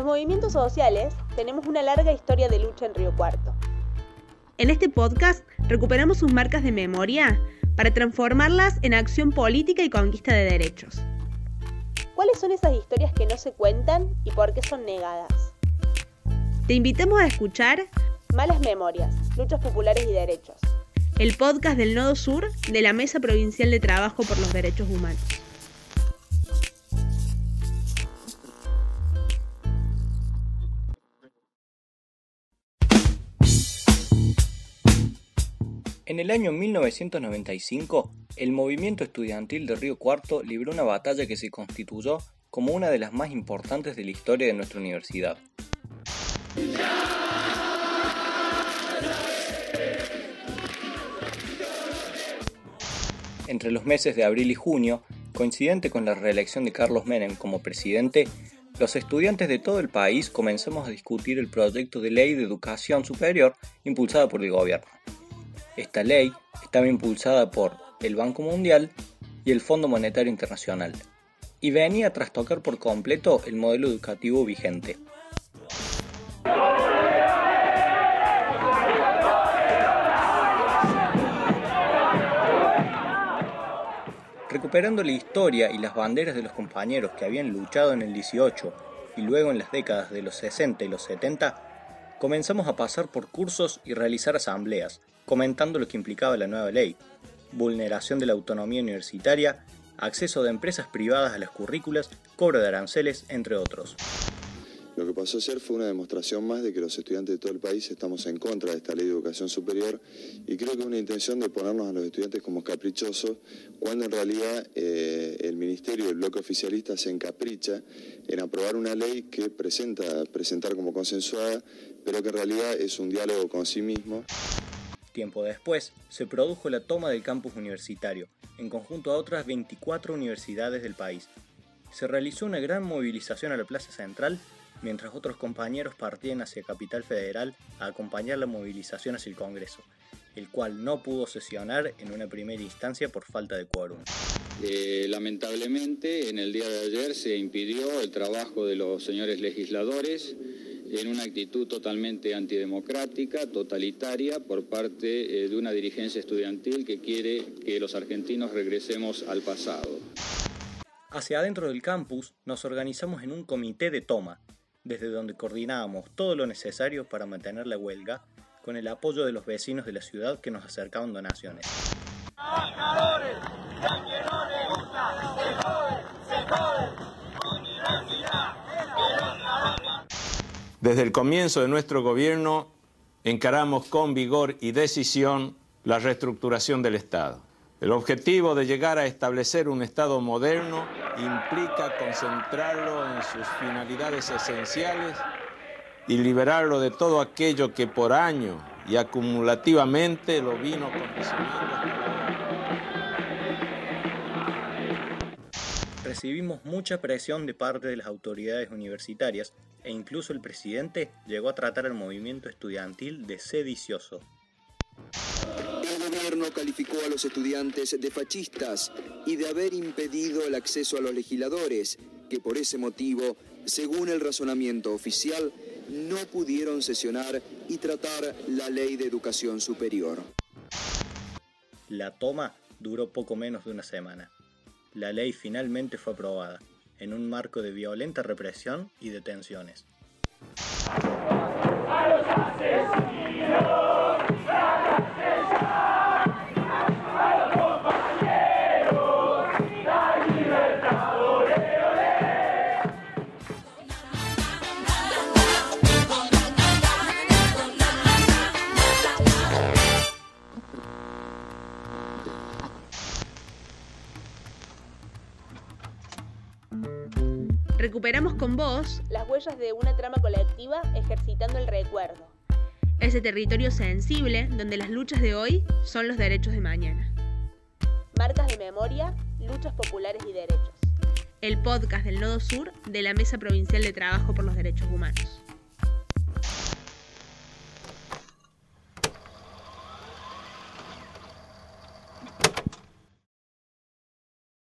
Los movimientos sociales tenemos una larga historia de lucha en Río Cuarto. En este podcast recuperamos sus marcas de memoria para transformarlas en acción política y conquista de derechos. ¿Cuáles son esas historias que no se cuentan y por qué son negadas? Te invitamos a escuchar Malas Memorias, Luchas Populares y Derechos. El podcast del Nodo Sur de la Mesa Provincial de Trabajo por los Derechos Humanos. En el año 1995, el movimiento estudiantil de Río Cuarto libró una batalla que se constituyó como una de las más importantes de la historia de nuestra universidad. Entre los meses de abril y junio, coincidente con la reelección de Carlos Menem como presidente, los estudiantes de todo el país comenzamos a discutir el proyecto de ley de educación superior impulsado por el gobierno. Esta ley estaba impulsada por el Banco Mundial y el Fondo Monetario Internacional, y venía a trastocar por completo el modelo educativo vigente. Recuperando la historia y las banderas de los compañeros que habían luchado en el 18 y luego en las décadas de los 60 y los 70, comenzamos a pasar por cursos y realizar asambleas, comentando lo que implicaba la nueva ley, vulneración de la autonomía universitaria, acceso de empresas privadas a las currículas, cobro de aranceles, entre otros. Lo que pasó ayer fue una demostración más de que los estudiantes de todo el país estamos en contra de esta ley de educación superior y creo que es una intención de ponernos a los estudiantes como caprichosos, cuando en realidad eh, el Ministerio y el bloque oficialista se encapricha en aprobar una ley que presenta presentar como consensuada, pero que en realidad es un diálogo con sí mismo. Tiempo después, se produjo la toma del campus universitario, en conjunto a otras 24 universidades del país. Se realizó una gran movilización a la Plaza Central, mientras otros compañeros partían hacia Capital Federal a acompañar la movilización hacia el Congreso, el cual no pudo sesionar en una primera instancia por falta de quórum. Eh, lamentablemente, en el día de ayer se impidió el trabajo de los señores legisladores en una actitud totalmente antidemocrática, totalitaria, por parte eh, de una dirigencia estudiantil que quiere que los argentinos regresemos al pasado. Hacia adentro del campus nos organizamos en un comité de toma, desde donde coordinábamos todo lo necesario para mantener la huelga, con el apoyo de los vecinos de la ciudad que nos acercaban donaciones. Desde el comienzo de nuestro gobierno encaramos con vigor y decisión la reestructuración del Estado. El objetivo de llegar a establecer un Estado moderno implica concentrarlo en sus finalidades esenciales y liberarlo de todo aquello que por año y acumulativamente lo vino condicionando. Recibimos mucha presión de parte de las autoridades universitarias e incluso el presidente llegó a tratar al movimiento estudiantil de sedicioso. El gobierno calificó a los estudiantes de fascistas y de haber impedido el acceso a los legisladores, que por ese motivo, según el razonamiento oficial, no pudieron sesionar y tratar la ley de educación superior. La toma duró poco menos de una semana. La ley finalmente fue aprobada, en un marco de violenta represión y detenciones. Recuperamos con vos las huellas de una trama colectiva ejercitando el recuerdo. Ese territorio sensible donde las luchas de hoy son los derechos de mañana. Marcas de memoria, luchas populares y derechos. El podcast del Nodo Sur de la Mesa Provincial de Trabajo por los Derechos Humanos.